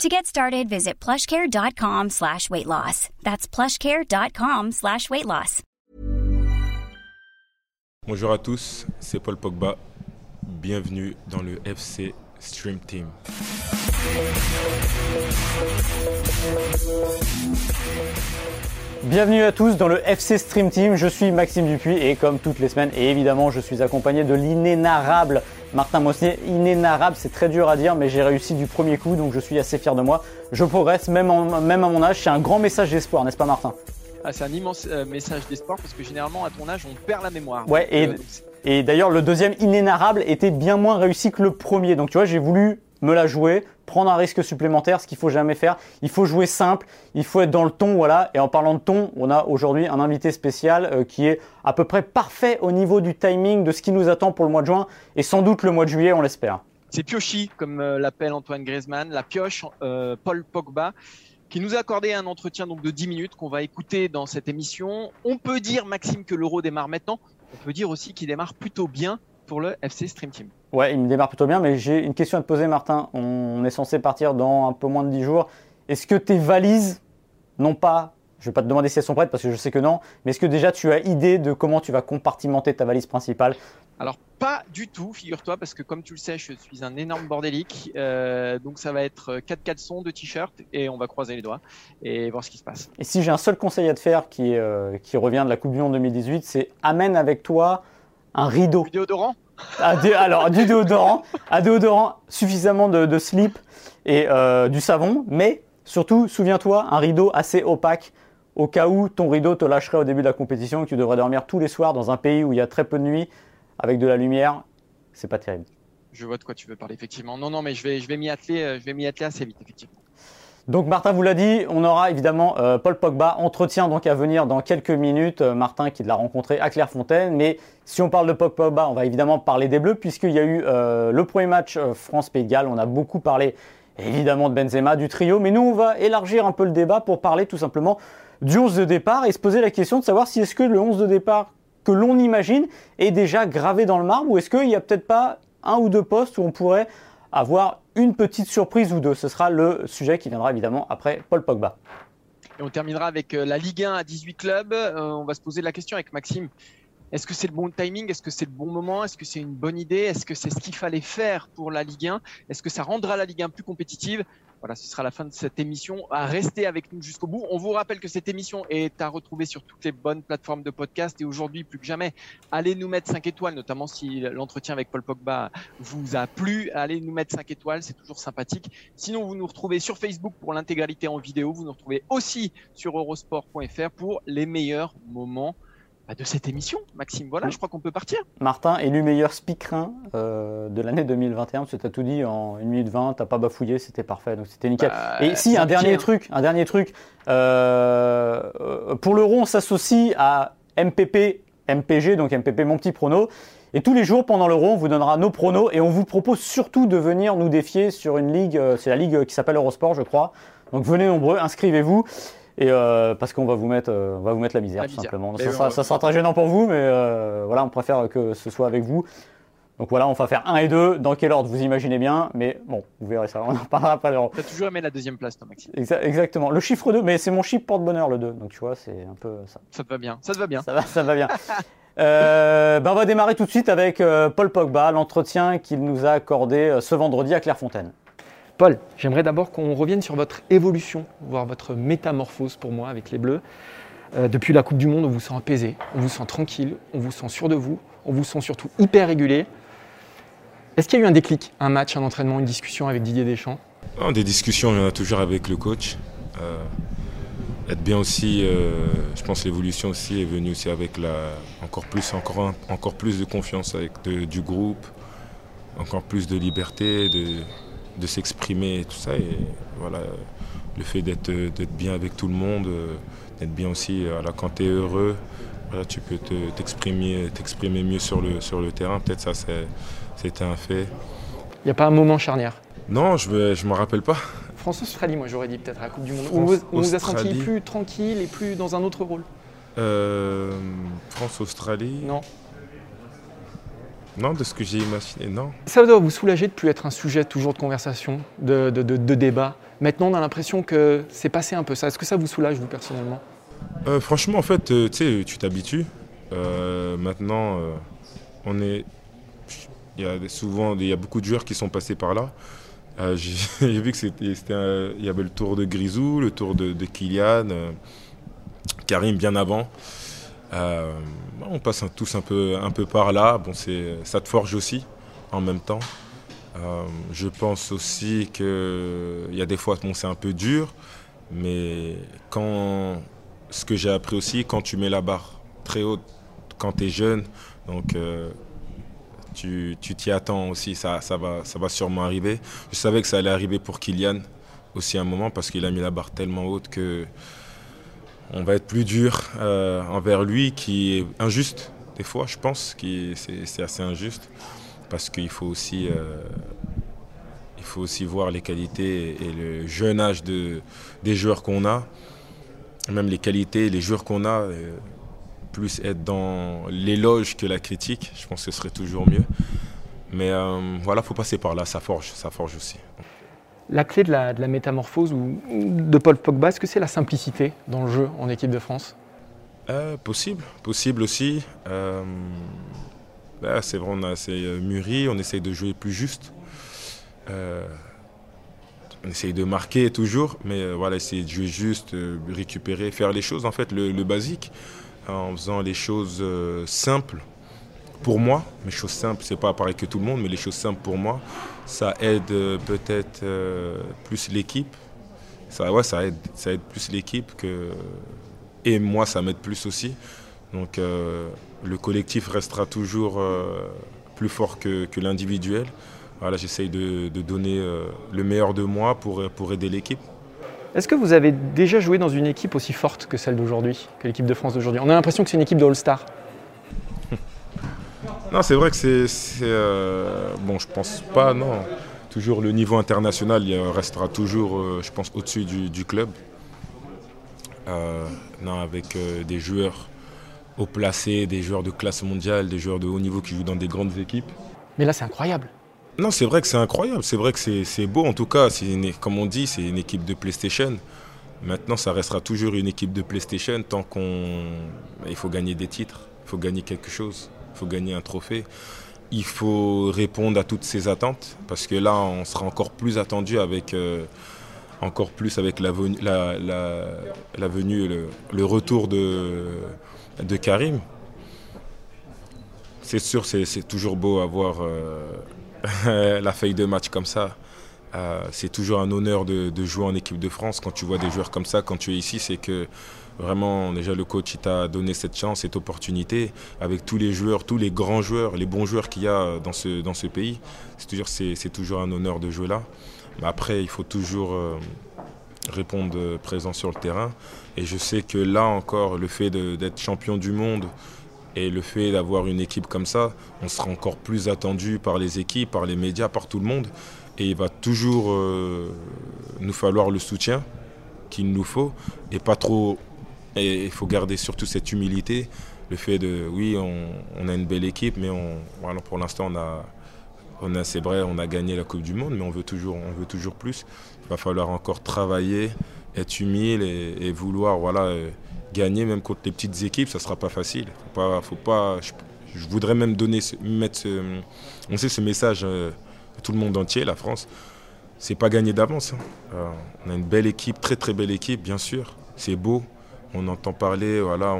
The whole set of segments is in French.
To get started, visit plushcare.com slash weight loss. That's plushcare.com slash weight loss. Bonjour à tous, c'est Paul Pogba. Bienvenue dans le FC Stream Team. Bienvenue à tous dans le FC Stream Team. Je suis Maxime Dupuis et comme toutes les semaines, et évidemment, je suis accompagné de l'inénarrable Martin Mosnier. Inénarrable, c'est très dur à dire, mais j'ai réussi du premier coup, donc je suis assez fier de moi. Je progresse, même, même à mon âge. C'est un grand message d'espoir, n'est-ce pas, Martin? Ah, C'est un immense euh, message d'espoir parce que généralement, à ton âge, on perd la mémoire. Ouais, et, euh, et d'ailleurs, le deuxième inénarrable était bien moins réussi que le premier. Donc, tu vois, j'ai voulu me la jouer, prendre un risque supplémentaire, ce qu'il faut jamais faire. Il faut jouer simple, il faut être dans le ton, voilà. Et en parlant de ton, on a aujourd'hui un invité spécial euh, qui est à peu près parfait au niveau du timing de ce qui nous attend pour le mois de juin et sans doute le mois de juillet, on l'espère. C'est Piochi, comme euh, l'appelle Antoine Griezmann, la pioche, euh, Paul Pogba qui nous a accordé un entretien donc de 10 minutes qu'on va écouter dans cette émission. On peut dire, Maxime, que l'euro démarre maintenant. On peut dire aussi qu'il démarre plutôt bien pour le FC Stream Team. Ouais, il me démarre plutôt bien, mais j'ai une question à te poser, Martin. On est censé partir dans un peu moins de 10 jours. Est-ce que tes valises n'ont pas, je ne vais pas te demander si elles sont prêtes parce que je sais que non, mais est-ce que déjà tu as idée de comment tu vas compartimenter ta valise principale? Alors pas du tout, figure-toi, parce que comme tu le sais, je suis un énorme bordélique. Euh, donc ça va être 4 caleçons, 2 t-shirts et on va croiser les doigts et voir ce qui se passe. Et si j'ai un seul conseil à te faire qui, euh, qui revient de la Coupe du Monde 2018, c'est amène avec toi un rideau. Du déodorant? Alors, du déodorant, un déodorant, suffisamment de, slip et euh, du savon, mais surtout, souviens-toi, un rideau assez opaque au cas où ton rideau te lâcherait au début de la compétition et que tu devrais dormir tous les soirs dans un pays où il y a très peu de nuit avec de la lumière. C'est pas terrible. Je vois de quoi tu veux parler, effectivement. Non, non, mais je vais, je vais m'y atteler, euh, je vais m'y atteler assez vite, effectivement. Donc Martin vous l'a dit, on aura évidemment euh, Paul Pogba, entretien donc à venir dans quelques minutes. Euh, Martin qui l'a rencontré à Clairefontaine. Mais si on parle de Pogba, on va évidemment parler des Bleus puisqu'il y a eu euh, le premier match France-Pays. On a beaucoup parlé évidemment de Benzema, du trio. Mais nous on va élargir un peu le débat pour parler tout simplement du 11 de départ et se poser la question de savoir si est-ce que le 11 de départ que l'on imagine est déjà gravé dans le marbre ou est-ce qu'il n'y a peut-être pas un ou deux postes où on pourrait avoir une petite surprise ou deux. Ce sera le sujet qui viendra évidemment après Paul Pogba. Et on terminera avec euh, la Ligue 1 à 18 clubs. Euh, on va se poser la question avec Maxime. Est-ce que c'est le bon timing? Est-ce que c'est le bon moment? Est-ce que c'est une bonne idée? Est-ce que c'est ce qu'il fallait faire pour la Ligue 1 Est-ce que ça rendra la Ligue 1 plus compétitive? Voilà, ce sera la fin de cette émission. À rester avec nous jusqu'au bout. On vous rappelle que cette émission est à retrouver sur toutes les bonnes plateformes de podcast et aujourd'hui plus que jamais, allez nous mettre 5 étoiles, notamment si l'entretien avec Paul Pogba vous a plu. Allez nous mettre 5 étoiles, c'est toujours sympathique. Sinon, vous nous retrouvez sur Facebook pour l'intégralité en vidéo. Vous nous retrouvez aussi sur eurosport.fr pour les meilleurs moments bah, de cette émission, Maxime. Voilà, je crois qu'on peut partir. Martin, élu meilleur speaker euh, de l'année 2021, parce que tu as tout dit en 1 minute 20, tu pas bafouillé, c'était parfait, donc c'était nickel. Bah, Et si, un dernier, truc, un dernier truc, euh, euh, pour l'euro, on s'associe à MPP, MPG, donc MPP, mon petit prono. Et tous les jours pendant l'euro, on vous donnera nos pronos et on vous propose surtout de venir nous défier sur une ligue, c'est la ligue qui s'appelle Eurosport, je crois. Donc venez nombreux, inscrivez-vous. Et euh, parce qu'on va vous mettre, euh, on va vous mettre la misère, tout simplement. Ça, sera, très gênant pour vous, mais euh, voilà, on préfère que ce soit avec vous. Donc voilà, on va faire 1 et 2. Dans quel ordre vous imaginez bien Mais bon, vous verrez ça. On en parlera après. Tu as toujours aimé la deuxième place, toi, Maxime. exactement. Le chiffre 2, mais c'est mon chiffre porte-bonheur, le 2. Donc tu vois, c'est un peu ça. Ça te va bien. Ça te va bien. Ça va, ça va bien. ben on va démarrer tout de suite avec Paul Pogba, l'entretien qu'il nous a accordé ce vendredi à Clairefontaine. Paul, j'aimerais d'abord qu'on revienne sur votre évolution, voire votre métamorphose pour moi avec les Bleus. Euh, depuis la Coupe du Monde, on vous sent apaisé, on vous sent tranquille, on vous sent sûr de vous, on vous sent surtout hyper régulier. Est-ce qu'il y a eu un déclic, un match, un entraînement, une discussion avec Didier Deschamps? Des discussions, il y en a toujours avec le coach. Euh, être bien aussi, euh, je pense l'évolution aussi est venue aussi avec la, encore, plus, encore, encore plus de confiance avec du groupe, encore plus de liberté, de, de s'exprimer et tout ça. Et voilà, le fait d'être bien avec tout le monde, d'être bien aussi, voilà, quand tu es heureux, tu peux t'exprimer t'exprimer mieux sur le, sur le terrain. Peut-être ça, c'était un fait. Il n'y a pas un moment charnière? Non, je ne je me rappelle pas. France-Australie, moi j'aurais dit peut-être à la Coupe du Monde. on vous a senti plus tranquille et plus dans un autre rôle? Euh, France-Australie Non. Non, de ce que j'ai imaginé, non. Ça doit vous soulager de plus être un sujet toujours de conversation, de, de, débat. Maintenant, on a l'impression que c'est passé un peu ça. Est-ce que ça vous soulage, vous, personnellement? Euh, Franchement, en fait, euh, tu t'habitues. maintenant, on est... Il y a souvent il y a beaucoup de joueurs qui sont passés par là. j'ai vu que c'était, il y avait le tour de Grisou, le tour de, de Kylian, Karim bien avant. Euh, on passe tous un peu, un peu par là. Bon, ça te forge aussi en même temps. Euh, je pense aussi qu'il y a des fois, bon, c'est un peu dur, mais quand, ce que j'ai appris aussi, quand tu mets la barre très haute, quand tu es jeune, donc euh, tu t'y attends aussi, ça, va, ça va sûrement arriver. Je savais que ça allait arriver pour Kylian aussi un moment parce qu'il a mis la barre tellement haute que on va être plus dur euh, envers lui, qui est injuste des fois, je pense, c'est assez injuste, parce qu'il faut aussi, euh, il voir les qualités et le jeune âge de, des joueurs qu'on a, même les qualités, les joueurs qu'on a, euh, plus être dans l'éloge que la critique, je pense que ce serait toujours mieux. Mais voilà, faut passer par là, ça forge, ça forge aussi la clé de la, métamorphose ou, de Paul Pogba, est-ce que c'est la simplicité dans le jeu en équipe de France? Euh, Possible, possible aussi. Euh, bah, c'est vrai, on a assez euh, mûri, on essaye de jouer plus juste. on essaye de marquer toujours, mais voilà, essayer de jouer juste, récupérer, faire les choses, en fait, le, le basique, en faisant les choses simples pour moi, mes choses simples, c'est pas pareil que tout le monde, mais les choses simples pour moi, ça aide euh, peut-être euh, plus l'équipe. Ça, ouais, ça aide, ça aide plus l'équipe que et moi, ça m'aide plus aussi. Donc euh, le collectif restera toujours plus fort que, l'individuel. Voilà, j'essaye de, donner le meilleur de moi pour, pour aider l'équipe. Est-ce que vous avez déjà joué dans une équipe aussi forte que celle d'aujourd'hui, que l'équipe de France d'aujourd'hui? On a l'impression que c'est une équipe de All-Star. Non, c'est vrai que c'est. Euh, bon, je pense pas, non. Toujours le niveau international, il restera toujours, euh, je pense, au-dessus du, club. Euh, non, avec des joueurs haut placés, des joueurs de classe mondiale, des joueurs de haut niveau qui jouent dans des grandes équipes. Mais là, c'est incroyable. Non, c'est vrai que c'est incroyable. C'est vrai que c'est beau, en tout cas. Comme on dit, c'est une équipe de PlayStation. Maintenant, ça restera toujours une équipe de PlayStation tant qu'on. Il faut gagner des titres, il faut gagner quelque chose faut gagner un trophée. Il faut répondre à toutes ces attentes parce que là, on sera encore plus attendu avec, euh, encore plus avec la, venue, la, la, venue le, retour de, Karim. C'est sûr, c'est toujours beau avoir euh, la feuille de match comme ça. Euh, c'est toujours un honneur de, jouer en équipe de France. Quand tu vois des joueurs comme ça, quand tu es ici, c'est que Vraiment, déjà, le coach t'a donné cette chance, cette opportunité, avec tous les joueurs, tous les grands joueurs, les bons joueurs qu'il y a dans ce, dans ce pays. C'est toujours, c'est, toujours un honneur de jouer là. Mais après, il faut toujours euh, répondre présent sur le terrain. Et je sais que là encore, le fait d'être champion du monde et le fait d'avoir une équipe comme ça, on sera encore plus attendu par les équipes, par les médias, par tout le monde. Et il va toujours euh, nous falloir le soutien qu'il nous faut et pas trop et il faut garder surtout cette humilité, le fait de, oui, on, a une belle équipe, mais pour l'instant, on a, on a, c'est vrai, on a gagné la Coupe du Monde, mais on veut toujours, on veut toujours plus. Il va falloir encore travailler, être humile et, vouloir, voilà, euh, gagner même contre les petites équipes, ça sera pas facile. Faut pas, faut pas, je, voudrais même donner, mettre, ce, on sait ce message euh, tout le monde entier, la France. C'est pas gagné d'avance. Hein. Euh, on a une belle équipe, très très belle équipe, bien sûr. C'est beau, on entend parler, voilà,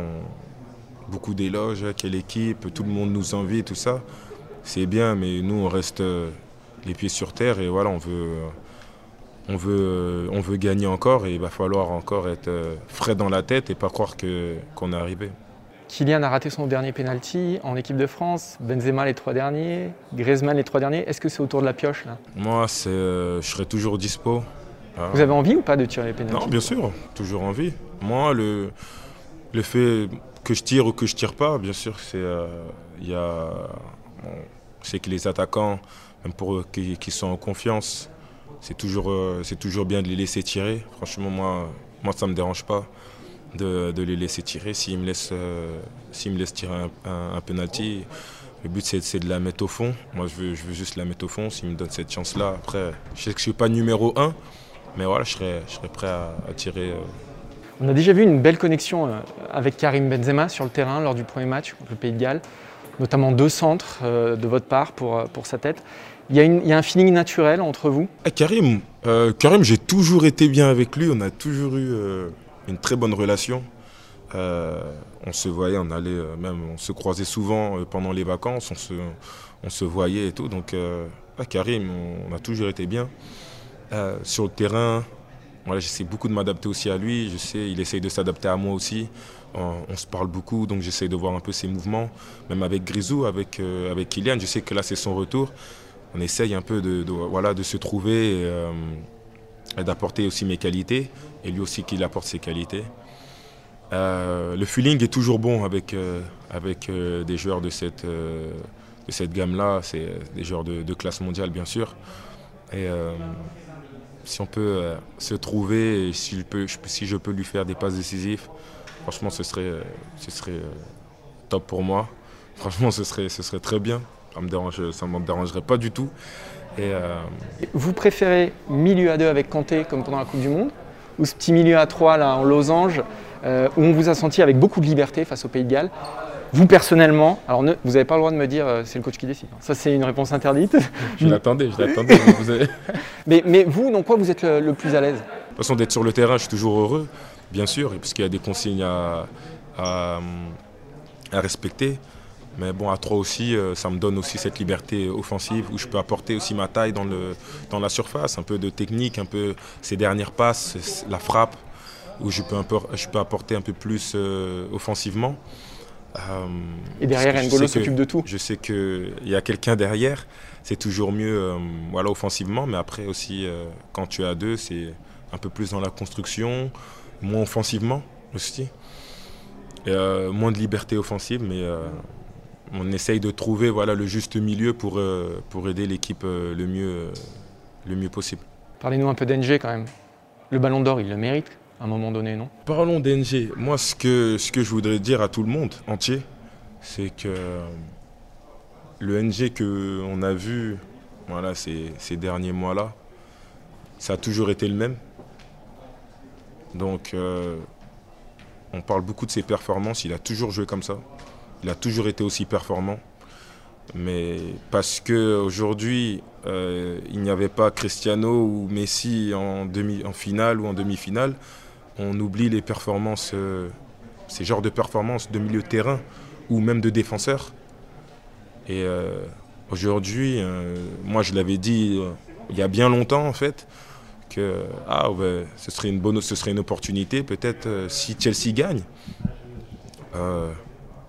beaucoup d'éloges, quelle équipe, tout le monde nous envie, tout ça. C'est bien, mais nous, on reste euh, les pieds sur terre et voilà, on veut, euh, euh, gagner encore et il va falloir encore être frais dans la tête et pas croire qu'on est arrivé. Kylian a raté son dernier penalty en équipe de France, Benzema les trois derniers, Griezmann les trois derniers. Est-ce que c'est autour de la pioche là? Moi, je serai toujours dispo. Vous avez envie ou pas de tirer les pénaltys Non, bien sûr, toujours envie. Moi, le, le fait, que je tire ou que je tire pas, bien sûr, c'est il y a, je sais que les attaquants, même pour eux qui, qui sont en confiance, c'est toujours, c'est toujours bien de les laisser tirer. Franchement, moi, moi ça me dérange pas de, les laisser tirer. S'ils me, laissent, euh, me laissent tirer un, penalty, le but c'est de la mettre au fond. Moi je veux, je veux juste la mettre au fond s'ils me donnent cette chance-là. Après, je sais que je ne suis pas numéro 1, mais voilà, je serais, je serais prêt à, tirer. Euh. On a déjà vu une belle connexion euh, avec Karim Benzema sur le terrain lors du premier match contre le Pays de Galles, notamment deux centres de votre part pour, pour sa tête. Il y, a il y, a un feeling naturel entre vous? Eh, Karim, Karim j'ai toujours été bien avec lui. On a toujours eu une très bonne relation. Euh, on se voyait, on allait euh, même, on se croisait souvent euh, pendant les vacances, on se, on se voyait et tout. Donc, Karim, on, a toujours été bien. sur le terrain, voilà, j'essaie beaucoup de m'adapter aussi à lui. Je sais, il essaye de s'adapter à moi aussi. On, se parle beaucoup, donc j'essaie de voir un peu ses mouvements. Même avec Grisou, avec, avec Kylian, je sais que là c'est son retour. On essaye un peu de, voilà, de se trouver et d'apporter aussi mes qualités et lui aussi qu'il apporte ses qualités. Euh, le feeling est toujours bon avec, euh, avec euh, des joueurs de cette, cette gamme-là. C'est des joueurs de, classe mondiale, bien sûr. Et si on peut se trouver et si je, peux, lui faire des passes décisives, franchement, ce serait, ce serait top pour moi. Franchement, ce serait, ce serait très bien. Ça ne me, dérangerait pas du tout. Vous préférez milieu à deux avec Kanté comme pendant la Coupe du Monde ou ce petit milieu à trois là en losange, euh, où on vous a senti avec beaucoup de liberté face au Pays de Galles. Vous personnellement, alors vous n'avez pas le droit de me dire euh, c'est le coach qui décide. Ça c'est une réponse interdite. je l'attendais, je l'attendais. mais, mais, vous, dans quoi vous êtes le, plus à l'aise? De toute façon, d'être sur le terrain, je suis toujours heureux, bien sûr, puisqu'il y a des consignes à, à respecter. Mais bon, à 3 aussi, euh, ça me donne aussi cette liberté offensive où je peux apporter aussi ma taille dans, le, dans la surface, un peu de technique, un peu ces dernières passes, la frappe, où je peux, je peux apporter un peu plus euh, offensivement. Euh, Et derrière, N'Golo s'occupe de tout. Je sais qu'il y a quelqu'un derrière, c'est toujours mieux voilà, offensivement, mais après aussi, quand tu as deux, c'est un peu plus dans la construction, moins offensivement aussi. moins de liberté offensive, mais on essaye de trouver voilà, le juste milieu pour, euh, pour aider l'équipe euh, le, mieux, euh, le mieux possible. Parlez-nous un peu d'NG quand même. Le ballon d'or, il le mérite à un moment donné, non? Parlons d'NG. Moi, ce que, ce que je voudrais dire à tout le monde entier, c'est que le NG qu'on a vu voilà, ces, ces derniers mois-là, ça a toujours été le même. Donc, on parle beaucoup de ses performances. Il a toujours joué comme ça. Il a toujours été aussi performant. Mais parce qu'aujourd'hui, euh, il n'y avait pas Cristiano ou Messi en, finale ou en demi-finale, on oublie les performances, euh, ces genres de performances de milieu de terrain ou même de défenseur. Et euh, aujourd'hui, moi je l'avais dit il y a bien longtemps en fait, que ah, ce, serait une bonne, ce serait une opportunité peut-être si Chelsea gagne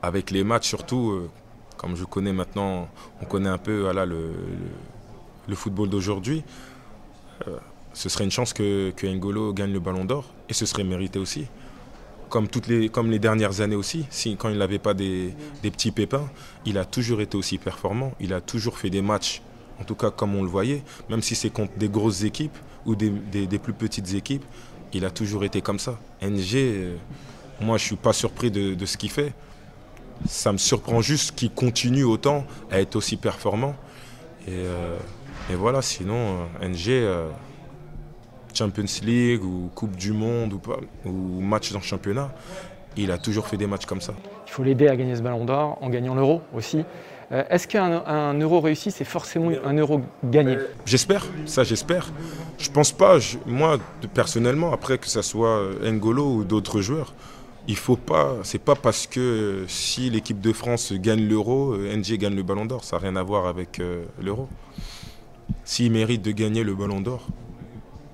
avec les matchs surtout, euh, comme je connais maintenant, on connaît un peu voilà, le, football d'aujourd'hui, euh, ce serait une chance que, que N'Golo gagne le ballon d'or et ce serait mérité aussi. Comme, toutes les, comme les dernières années aussi, si, quand il n'avait pas des, des, petits pépins, il a toujours été aussi performant, il a toujours fait des matchs, en tout cas comme on le voyait, même si c'est contre des grosses équipes ou des, des, des, plus petites équipes, il a toujours été comme ça. NG, euh, moi je ne suis pas surpris de, de ce qu'il fait ça me surprend juste qu'il continue autant à être aussi performant. Et, euh, voilà, sinon, euh, NG, euh, Champions League ou Coupe du Monde ou, ou match dans le championnat, il a toujours fait des matchs comme ça. Il faut l'aider à gagner ce ballon d'or en gagnant l'euro aussi. Est-ce qu'un euro réussi, c'est forcément un euro gagné? J'espère, ça j'espère. Je pense pas, moi personnellement, après que ce soit N'Golo ou d'autres joueurs, il faut pas, c'est pas parce que si l'équipe de France gagne l'euro, euh, NG gagne le ballon d'or, ça n'a rien à voir avec euh, l'euro. S'il mérite de gagner le ballon d'or,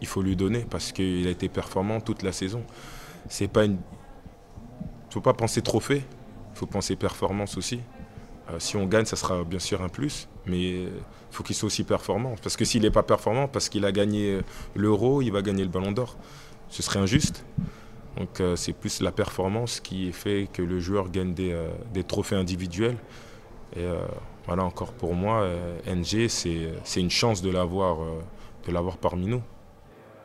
il faut lui donner parce qu'il a été performant toute la saison. C'est pas faut pas penser trophée, il faut penser performance aussi. Euh, si on gagne, ça sera bien sûr un plus, mais il faut qu'il soit aussi performant. Parce que s'il n'est pas performant, parce qu'il a gagné l'euro, il va gagner le ballon d'or. Ce serait injuste. Donc c'est plus la performance qui fait que le joueur gagne des, des trophées individuels. Et voilà, encore pour moi, NG, c'est une chance de l'avoir parmi nous.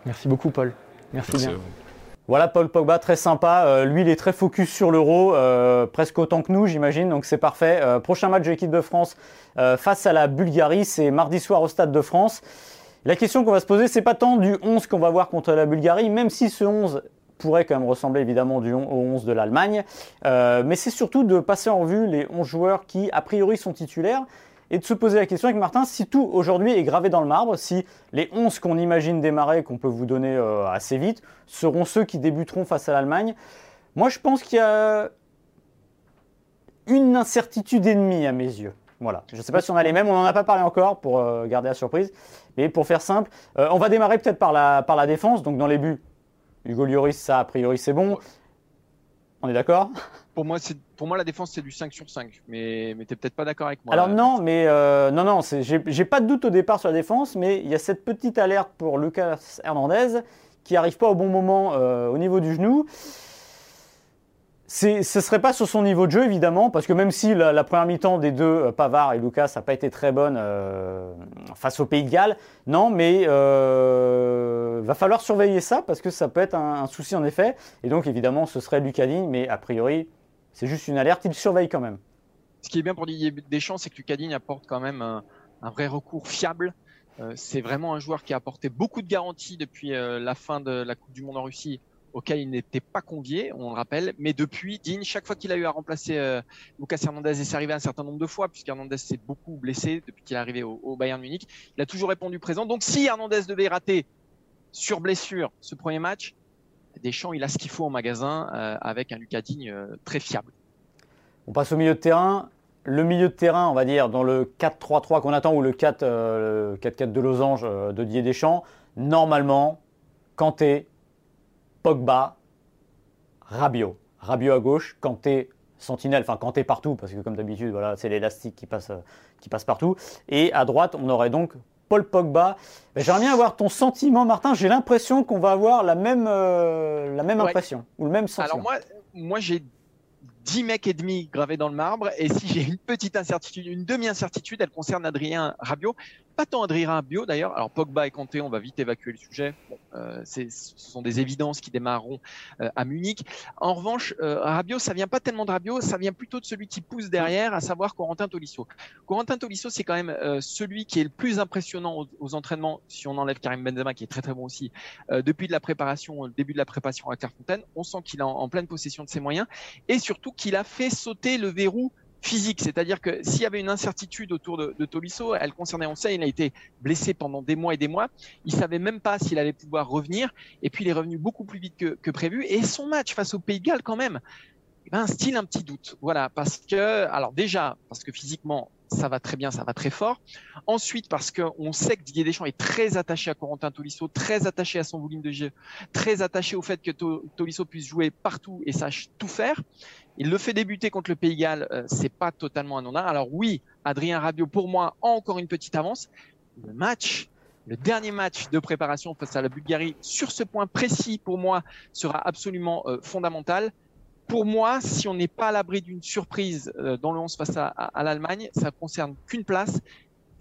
Merci beaucoup, Paul. Merci, bien. Voilà Paul Pogba, très sympa. Euh, lui, il est très focus sur l'euro, euh, presque autant que nous, j'imagine, donc c'est parfait. Euh, prochain match de l'équipe de France face à la Bulgarie, c'est mardi soir au Stade de France. La question qu'on va se poser, c'est pas tant du 11 qu'on va voir contre la Bulgarie, même si ce 11 pourrait quand même ressembler évidemment du 11 de l'Allemagne, mais c'est surtout de passer en revue les 11 joueurs qui, a priori, sont titulaires et de se poser la question avec Martin si tout aujourd'hui est gravé dans le marbre, si les 11 qu'on imagine démarrer, qu'on peut vous donner euh, assez vite, seront ceux qui débuteront face à l'Allemagne. Moi, je pense qu'il y a une incertitude ennemie à mes yeux. Voilà. Je ne sais pas si on a les mêmes, on n'en a pas parlé encore pour euh, garder la surprise. Mais pour faire simple, euh, on va démarrer peut-être par la défense. Donc dans les buts, Hugo Lloris, ça a priori c'est bon. On est d'accord? Pour moi, pour moi, la défense, c'est du 5 sur 5. Mais, mais tu n'es peut-être pas d'accord avec moi. Alors, non, mais euh, non, non, j'ai pas de doute au départ sur la défense, mais il y a cette petite alerte pour Lucas Hernandez qui n'arrive pas au bon moment euh, au niveau du genou. Ce serait pas sur son niveau de jeu, évidemment, parce que même si la, première mi-temps des deux, euh, Pavard et Lucas, n'a pas été très bonne face au Pays de Galles, non, mais euh, va falloir surveiller ça, parce que ça peut être un, souci en effet. Et donc, évidemment, ce serait Lucadine, mais a priori, c'est juste une alerte, il surveille quand même. Ce qui est bien pour Didier Deschamps, c'est que Lucadine apporte quand même un, vrai recours fiable. Euh, c'est vraiment un joueur qui a apporté beaucoup de garanties depuis euh, la fin de la Coupe du Monde en Russie, auquel il n'était pas convié, on le rappelle. Mais depuis, Digne, chaque fois qu'il a eu à remplacer euh, Lucas Hernandez, et c'est arrivé un certain nombre de fois, puisqu'Hernandez s'est beaucoup blessé depuis qu'il est arrivé au, Bayern Munich, il a toujours répondu présent. Donc si Hernandez devait rater sur blessure ce premier match, Deschamps, il a ce qu'il faut en magasin euh, avec un Lucas Digne euh, très fiable. On passe au milieu de terrain. Le milieu de terrain, on va dire, dans le 4-3-3 qu'on attend ou le 4-4 euh, de losange de Didier Deschamps, normalement, Kanté, Pogba, Rabiot. Rabiot à gauche, Kanté, Sentinelle, enfin Kanté partout, parce que comme d'habitude, voilà, c'est l'élastique qui passe, qui passe partout. Et à droite, on aurait donc Paul Pogba. J'aimerais bien avoir ton sentiment, Martin. J'ai l'impression qu'on va avoir la même, euh, la même impression ou le même sentiment. Alors moi, moi j'ai 10 mecs et demi gravés dans le marbre. Et si j'ai une petite incertitude, une demi-incertitude, elle concerne Adrien Rabiot. Pas tant Adrien Rabiot d'ailleurs. Alors Pogba et Kanté, on va vite évacuer le sujet. Euh, ce sont des évidences qui démarreront euh, à Munich. En revanche, euh, Rabiot, ça vient pas tellement de Rabiot, ça vient plutôt de celui qui pousse derrière, à savoir Corentin Tolisso. Corentin Tolisso, c'est quand même celui qui est le plus impressionnant aux, entraînements, si on enlève Karim Benzema, qui est très très bon aussi, depuis de la préparation, le début de la préparation à Clairefontaine. On sent qu'il est en pleine possession de ses moyens et surtout qu'il a fait sauter le verrou physique, c'est-à-dire que s'il y avait une incertitude autour de, Tolisso, elle concernait, on sait, il a été blessé pendant des mois et des mois, il savait même pas s'il allait pouvoir revenir, et puis il est revenu beaucoup plus vite que, prévu, et son match face au Pays de Galles quand même, eh ben, style un petit doute, voilà, parce que, alors déjà, parce que physiquement, ça va très bien, ça va très fort. Ensuite, parce qu'on sait que Didier Deschamps est très attaché à Corentin Tolisso, très attaché à son volume de jeu, très attaché au fait que Tolisso puisse jouer partout et sache tout faire. Il le fait débuter contre le Pays Galles, euh, c'est pas totalement anodin. Alors oui, Adrien Rabiot, pour moi, encore une petite avance. Le match, le dernier match de préparation face à la Bulgarie, sur ce point précis, pour moi, sera absolument euh, fondamental pour moi, si on n'est pas à l'abri d'une surprise euh, dans le 11 face à, l'Allemagne, ça concerne qu'une place,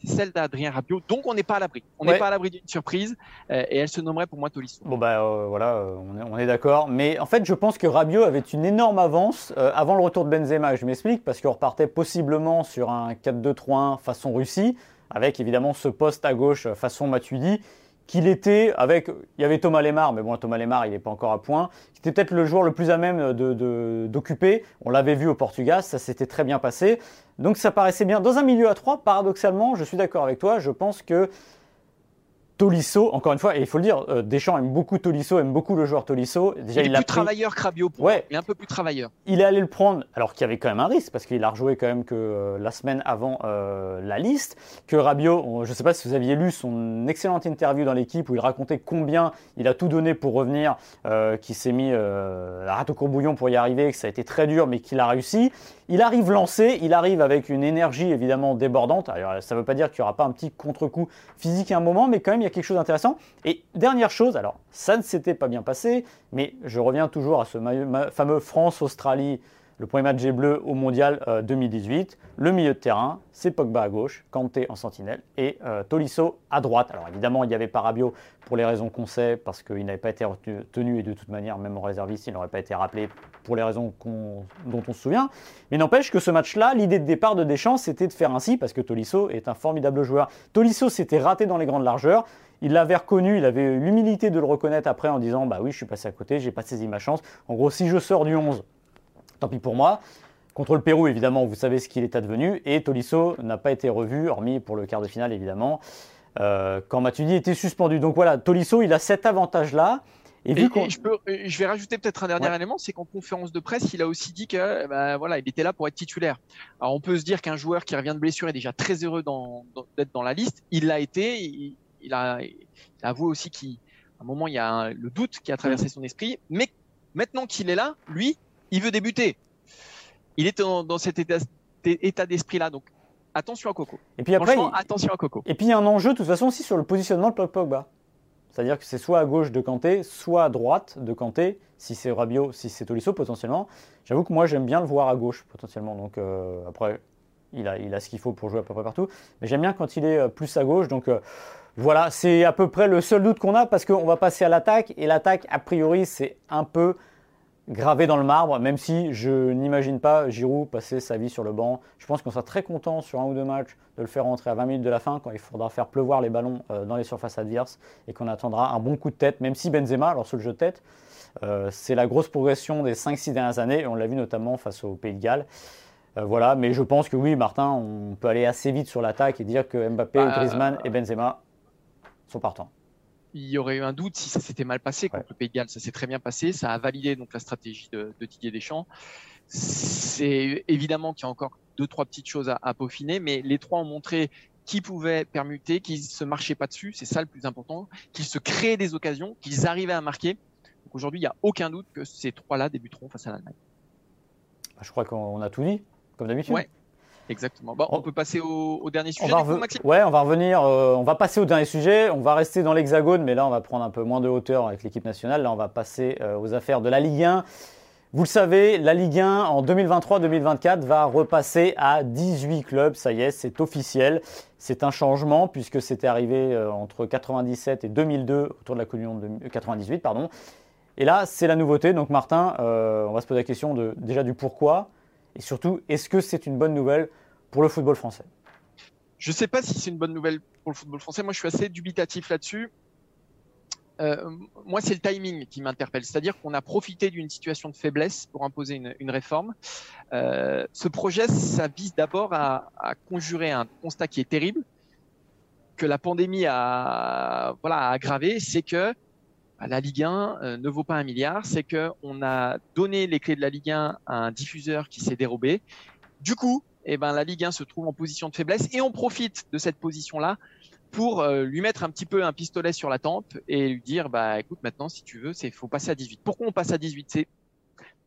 celle d'Adrien Rabiot. Donc on n'est pas à l'abri. On n'est pas à l'abri d'une surprise euh, et elle se nommerait pour moi Tolisso. Bon bah euh, voilà, on est, d'accord. Mais en fait, je pense que Rabiot avait une énorme avance avant le retour de Benzema. Je m'explique parce qu'on repartait possiblement sur un 4-2-3-1 façon Russie, avec évidemment ce poste à gauche façon Matuidi qu'il était avec. Il y avait Thomas Lemar, mais bon, Thomas Lemar, il n'est pas encore à point. C'était peut-être le joueur le plus à même d'occuper. De, On l'avait vu au Portugal, ça s'était très bien passé. Donc ça paraissait bien. Dans un milieu à 3, paradoxalement, je suis d'accord avec toi, je pense que Tolisso, encore une fois, et il faut le dire, euh, Deschamps aime beaucoup Tolisso, aime beaucoup le joueur Tolisso. Déjà, il, est plus travailleur que Rabiot, pour ouais. il est un peu plus travailleur. Il est allé le prendre, alors qu'il y avait quand même un risque, parce qu'il a rejoué quand même que euh, la semaine avant euh, la liste. Que Rabiot, je ne sais pas si vous aviez lu son excellente interview dans l'équipe où il racontait combien il a tout donné pour revenir, qu'il s'est mis à rate au courbouillon pour y arriver, que ça a été très dur, mais qu'il a réussi. Il arrive lancé, il arrive avec une énergie évidemment débordante. Ça ne veut pas dire qu'il n'y aura pas un petit contre-coup physique à un moment, mais quand même, il y a quelque chose d'intéressant. Et dernière chose, alors, ça ne s'était pas bien passé, mais je reviens toujours à ce fameux France-Australie le premier match des Bleus au Mondial 2018. Euh, le milieu de terrain, c'est Pogba à gauche, Kanté en sentinelle et euh, Tolisso à droite. Alors évidemment, il y avait Parabio pour les raisons qu'on sait, parce qu'il n'avait pas été tenu et de toute manière, même en réserviste, il n'aurait pas été rappelé pour les raisons dont on se souvient. Mais n'empêche que ce match-là, l'idée de départ de Deschamps, c'était de faire ainsi, parce que Tolisso est un formidable joueur. Tolisso s'était raté dans les grandes largeurs. Il l'avait reconnu, il avait l'humilité de le reconnaître après en disant Bah oui, je suis passé à côté, j'ai pas saisi ma chance. En gros, si je sors du 11, tant pis pour moi. Contre le Pérou, évidemment, vous savez ce qu'il est advenu. Et Tolisso n'a pas été revu, hormis pour le quart de finale, évidemment, euh, quand Matuidi était suspendu. Donc voilà, Tolisso, il a cet avantage-là. Et, je, peux, je, vais rajouter peut-être un dernier élément, c'est qu'en conférence de presse, il a aussi dit que bah, voilà, il était là pour être titulaire. Alors on peut se dire qu'un joueur qui revient de blessure est déjà très heureux d'être dans la liste. Il l'a été. Il, a, avoué aussi qu'à un moment il y a le doute qui a traversé son esprit. Mais maintenant qu'il est là, lui, il veut débuter. Il est dans, cet état, d'esprit-là. Donc, attention à Coco. Et puis après, attention à Coco. Et puis, il y a un enjeu, de toute façon, aussi sur le positionnement de Pogba. C'est-à-dire que c'est soit à gauche de Kanté, soit à droite de Kanté, si c'est Rabiot, si c'est Tolisso potentiellement. J'avoue que moi j'aime bien le voir à gauche potentiellement. Donc euh, après, il a, il a ce qu'il faut pour jouer à peu près partout. Mais j'aime bien quand il est euh, plus à gauche. Donc euh, voilà, c'est à peu près le seul doute qu'on a parce qu'on va passer à l'attaque. Et l'attaque, a priori, c'est un peu gravé dans le marbre, même si je n'imagine pas Giroud passer sa vie sur le banc. Je pense qu'on sera très content sur un ou deux matchs de le faire rentrer à 20 minutes de la fin quand il faudra faire pleuvoir les ballons euh, dans les surfaces adverses et qu'on attendra un bon coup de tête, même si Benzema, alors sur le jeu de tête, euh, c'est la grosse progression des 5-6 dernières années, et on l'a vu notamment face au Pays de Galles. Euh, voilà, mais je pense que oui, Martin, on peut aller assez vite sur l'attaque et dire que Mbappé, bah, Griezmann et Benzema sont partants il y aurait eu un doute si ça s'était mal passé contre le Pays de Galles. Ça s'est très bien passé. Ça a validé donc la stratégie de, Didier Deschamps. C'est évidemment qu'il y a encore deux trois petites choses à, peaufiner, mais les trois ont montré qu'ils pouvaient permuter, qu'ils se marchaient pas dessus. C'est ça le plus important. Qu'ils se créaient des occasions, qu'ils arrivaient à marquer. Donc aujourd'hui, il n'y a aucun doute que ces trois-là débuteront face à l'Allemagne. Bah, je crois qu'on a tout dit, comme d'habitude. Exactement. Bon, on peut passer au, dernier sujet. On va, ouais, on va revenir. Euh, on va passer au dernier sujet. On va rester dans l'Hexagone, mais là, on va prendre un peu moins de hauteur avec l'équipe nationale. Là, on va passer euh, aux affaires de la Ligue 1. Vous le savez, la Ligue 1 en 2023-2024 va repasser à 18 clubs. Ça y est, c'est officiel. C'est un changement puisque c'était arrivé euh, entre 97 et 2002 autour de la Coupe du Monde 98, pardon. Et là, c'est la nouveauté. Donc, Martin, on va se poser la question de, déjà du pourquoi. Et surtout, est-ce que c'est une bonne nouvelle pour le football français? Je ne sais pas si c'est une bonne nouvelle pour le football français. Moi, je suis assez dubitatif là-dessus. Euh, moi, c'est le timing qui m'interpelle. C'est-à-dire qu'on a profité d'une situation de faiblesse pour imposer une, réforme. Euh, ce projet, ça vise d'abord à, conjurer un constat qui est terrible, que la pandémie a, a aggravé, c'est que la Ligue 1 euh, ne vaut pas un milliard, c'est qu'on a donné les clés de la Ligue 1 à un diffuseur qui s'est dérobé. Du coup, eh ben, la Ligue 1 se trouve en position de faiblesse et on profite de cette position-là pour euh, lui mettre un petit peu un pistolet sur la tempe et lui dire bah écoute maintenant si tu veux c'est faut passer à 18. Pourquoi on passe à 18 C'est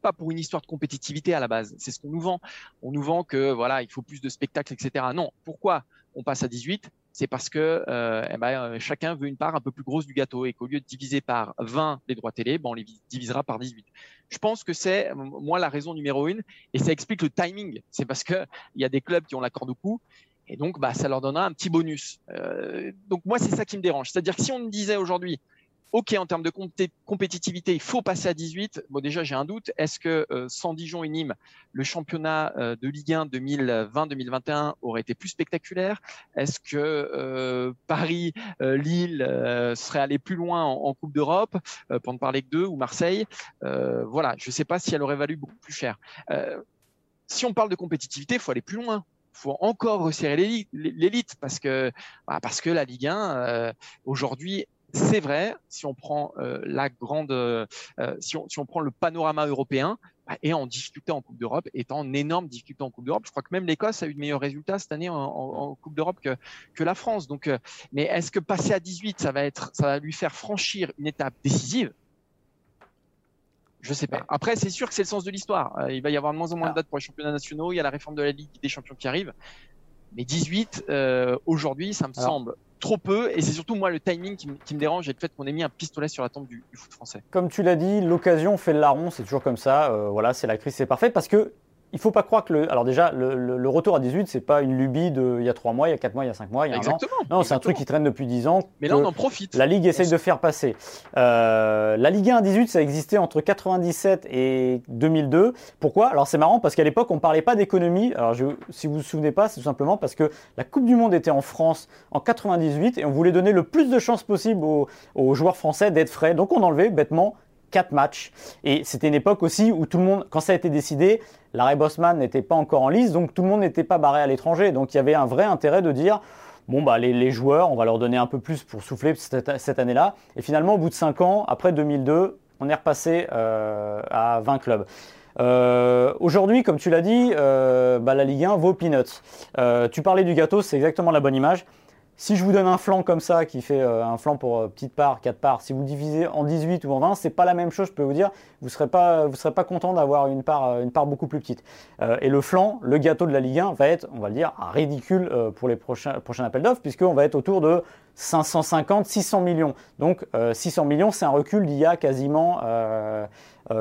pas pour une histoire de compétitivité à la base, c'est ce qu'on nous vend. On nous vend que voilà, il faut plus de spectacles etc. Non, pourquoi on passe à 18 c'est parce que euh, eh ben, euh, chacun veut une part un peu plus grosse du gâteau et qu'au lieu de diviser par 20 les droits télé, ben, on les divisera par 18. Je pense que c'est moi la raison numéro une et ça explique le timing. C'est parce que il y a des clubs qui ont la corde au cou et donc bah, ça leur donnera un petit bonus. Euh, donc moi c'est ça qui me dérange. C'est-à-dire que si on me disait aujourd'hui Ok, en termes de compétitivité, il faut passer à 18. Bon, déjà, j'ai un doute. Est-ce que euh, sans Dijon et Nîmes, le championnat euh, de Ligue 1 2020-2021 aurait été plus spectaculaire? Est-ce que euh, Paris, Lille serait allé plus loin en, Coupe d'Europe, pour ne parler que d'eux, ou Marseille? Voilà, je ne sais pas si elle aurait valu beaucoup plus cher. si on parle de compétitivité, il faut aller plus loin faut encore resserrer l'élite parce que bah, parce que la Ligue 1 aujourd'hui c'est vrai, si on prend euh, la grande, euh, euh, si, on, prend le panorama européen, bah, et en difficulté en Coupe d'Europe, est en énorme difficulté en Coupe d'Europe. Je crois que même l'Écosse a eu de meilleurs résultats cette année en, Coupe d'Europe que, que la France. Donc, mais est-ce que passer à 18, ça va être, ça va lui faire franchir une étape décisive? Je sais pas. Après, c'est sûr que c'est le sens de l'histoire. Il va y avoir de moins en moins de dates pour les championnats nationaux. Il y a la réforme de la Ligue des champions qui arrive. Mais 18, euh, aujourd'hui, ça me semble trop peu. Et c'est surtout moi le timing qui, me dérange et le fait qu'on ait mis un pistolet sur la tombe du, foot français. Comme tu l'as dit, l'occasion fait le larron. C'est toujours comme ça. Euh, voilà, c'est la crise, c'est parfait. Parce que il faut pas croire que le. Alors, déjà, le, retour à 18, c'est pas une lubie de il y a 3 mois, il y a 4 mois, il y a 5 mois, il y a exactement, un an. Non, c'est un truc qui traîne depuis 10 ans. Mais là, on en profite. La Ligue essaye de faire passer. Euh, la Ligue 1 à 18, ça existait entre 97 et 2002. Pourquoi? Alors, c'est marrant parce qu'à l'époque, on parlait pas d'économie. Alors, je, si vous vous souvenez pas, c'est tout simplement parce que la Coupe du Monde était en France en 98 et on voulait donner le plus de chances possible aux, aux joueurs français d'être frais. Donc, on enlevait bêtement 4 matchs. Et c'était une époque aussi où tout le monde, quand ça a été décidé, l'arrêt Bosman n'était pas encore en lice, donc tout le monde n'était pas barré à l'étranger. Donc il y avait un vrai intérêt de dire, bon, bah, les, joueurs, on va leur donner un peu plus pour souffler cette, année-là. Et finalement, au bout de 5 ans, après 2002, on est repassé euh, à 20 clubs. Euh, aujourd'hui, comme tu l'as dit, euh, bah, la Ligue 1 vaut peanuts. tu parlais du gâteau, c'est exactement la bonne image. Si je vous donne un flanc comme ça, qui fait euh, un flanc pour euh, petite part, 4 parts, si vous le divisez en 18 ou en 20, c'est pas la même chose, je peux vous dire. Vous serez serez pas content d'avoir une part, euh, une part beaucoup plus petite. et le flanc, le gâteau de la Ligue 1 va être, on va le dire, ridicule pour les prochains, prochains appels d'offres, puisqu'on va être autour de 550, 600 millions. Donc 600 millions, c'est un recul d'il y a quasiment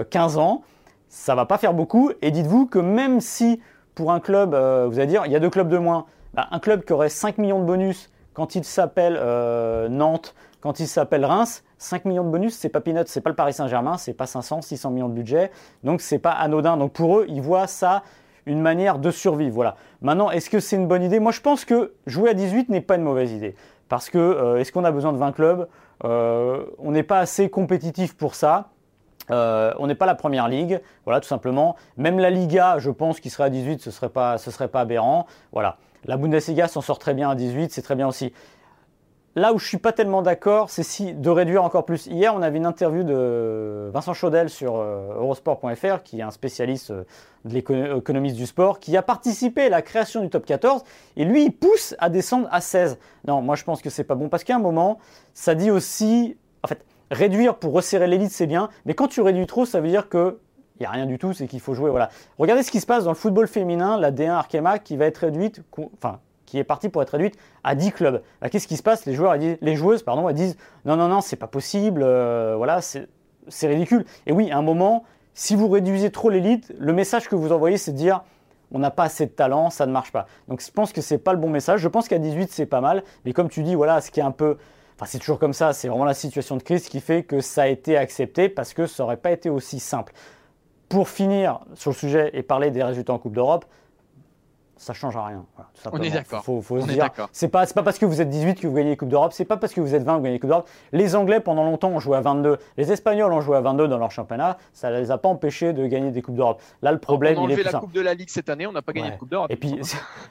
15 ans. Ça va pas faire beaucoup. Et dites-vous que même si pour un club, vous allez dire, il y a deux clubs de moins, bah, un club qui aurait 5 millions de bonus quand il s'appelle euh, Nantes, quand il s'appelle Reims, 5 millions de bonus, c'est pas peanut, c'est pas le Paris Saint-Germain, c'est pas 500, 600 millions de budget, donc c'est pas anodin. Donc pour eux, ils voient ça une manière de survivre. Voilà. Maintenant, est-ce que c'est une bonne idée? Moi, je pense que jouer à 18 n'est pas une mauvaise idée. Parce que euh, est-ce qu'on a besoin de 20 clubs? Euh, On n'est pas assez compétitif pour ça. on n'est pas la première ligue, voilà tout simplement. Même la Liga, je pense qu'il serait à 18, ce serait serait pas aberrant. Voilà. La Bundesliga s'en sort très bien à 18, c'est très bien aussi. Là où je suis pas tellement d'accord, c'est de réduire encore plus. Hier, on avait une interview de Vincent Chaudel sur euh, Eurosport.fr, qui est un spécialiste euh, de l'économiste du sport, qui a participé à la création du top 14, et lui, il pousse à descendre à 16. Non, moi, je pense que c'est pas bon, parce qu'à un moment, ça dit aussi, en fait, réduire pour resserrer l'élite, c'est bien, mais quand tu réduis trop, ça veut dire que il n'y a rien du tout, c'est qu'il faut jouer. Voilà. Regardez ce qui se passe dans le football féminin, la D1 Arkema qui va être réduite, enfin, qui est partie pour être réduite à 10 clubs. Qu'est-ce qui se passe? Les, joueurs, les joueuses pardon, elles disent non, non, non, c'est pas possible, euh, voilà, c'est ridicule. Et oui, à un moment, si vous réduisez trop l'élite, le message que vous envoyez, c'est de dire on n'a pas assez de talent, ça ne marche pas. Donc je pense que c'est pas le bon message. Je pense qu'à 18, c'est pas mal. Mais comme tu dis, voilà, ce qui est un peu. Enfin, c'est toujours comme ça, c'est vraiment la situation de crise qui fait que ça a été accepté parce que ça n'aurait pas été aussi simple pour finir sur le sujet et parler des résultats en Coupe d'Europe, ça ne change rien. on est d'accord. Faut, faut se dire, c'est pas, pas parce que vous êtes 18 que vous gagnez les Coupes d'Europe, c'est pas parce que vous êtes 20 que vous gagnez les Coupes d'Europe. Les Anglais, pendant longtemps, ont joué à 22. Les Espagnols ont joué à 22 dans leur championnat. Ça ne les a pas empêchés de gagner des Coupes d'Europe. Là, le problème, on a il est la Coupe de la Ligue cette année, on n'a pas gagné de Coupe d'Europe. Et puis,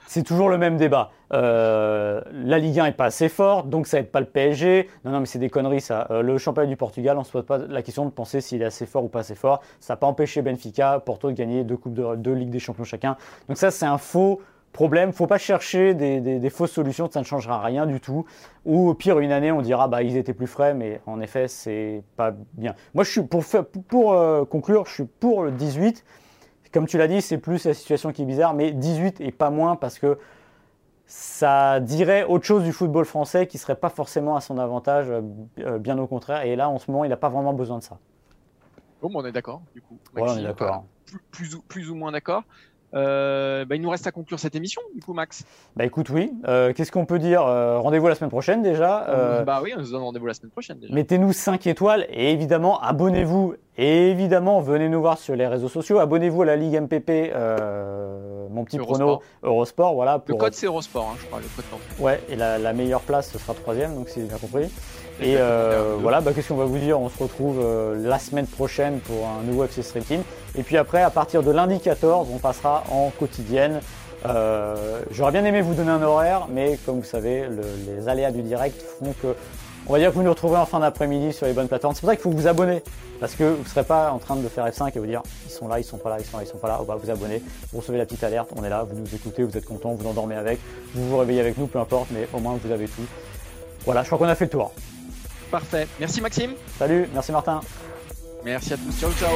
c'est toujours le même débat. Euh, la Ligue 1 n'est pas assez forte, donc ça n'aide pas le PSG. Non, non, mais c'est des conneries, ça. Euh, le championnat du Portugal, on ne se pose pas la question de penser s'il est assez fort ou pas assez fort. Ça n'a pas empêché Benfica, Porto de gagner deux, coupes de, deux Ligues des Champions chacun. Donc ça, c'est un faux problème. Faut pas chercher des, fausses solutions, ça ne changera rien du tout. Ou au pire, une année, on dira bah ils étaient plus frais, mais en effet, c'est pas bien. Moi, je suis pour, pour euh, conclure, je suis pour le 18. Comme tu l'as dit, c'est plus la situation qui est bizarre, mais 18 et pas moins parce que ça dirait autre chose du football français qui serait pas forcément à son avantage, euh, bien au contraire. Et là, en ce moment, il n'a pas vraiment besoin de ça. Bon, on est d'accord, du coup. on est d'accord. plus, plus, ou moins d'accord. Euh, bah, il nous reste à conclure cette émission, du coup, Max. Bah écoute, oui. Euh, qu'est-ce qu'on peut dire? Euh, Rendez-vous la semaine prochaine déjà. bah oui, on se donne rendez-vous la semaine prochaine déjà. Mettez-nous 5 étoiles et évidemment, abonnez-vous. Et évidemment, venez nous voir sur les réseaux sociaux. Abonnez-vous à la Ligue MPP, mon petit prono Eurosport. Voilà, Le code, c'est Eurosport, hein, je crois. Le code ouais, et la, la, meilleure place, ce sera troisième, donc si j'ai bien compris. Et euh, voilà, bah, qu'est-ce qu'on va vous dire? On se retrouve euh, la semaine prochaine pour un nouveau FC Stream Team. Et puis après, à partir de lundi 14, on passera en quotidienne. Euh, j'aurais bien aimé vous donner un horaire, mais comme vous savez, les aléas du direct font que, on va dire que vous nous retrouvez en fin d'après-midi sur les bonnes plateformes. C'est pour ça qu'il faut vous abonner, parce que vous ne serez pas en train de faire F5 et vous dire ils sont là, ils sont pas là, ils sont là, ils sont pas là. On va vous abonner, vous recevez la petite alerte, on est là, vous nous écoutez, vous êtes content, vous endormez avec, vous vous réveillez avec nous, peu importe, mais au moins vous avez tout. Voilà, je crois qu'on a fait le tour. Parfait. Merci Maxime. Salut, merci Martin. Merci à tous. Ciao, ciao.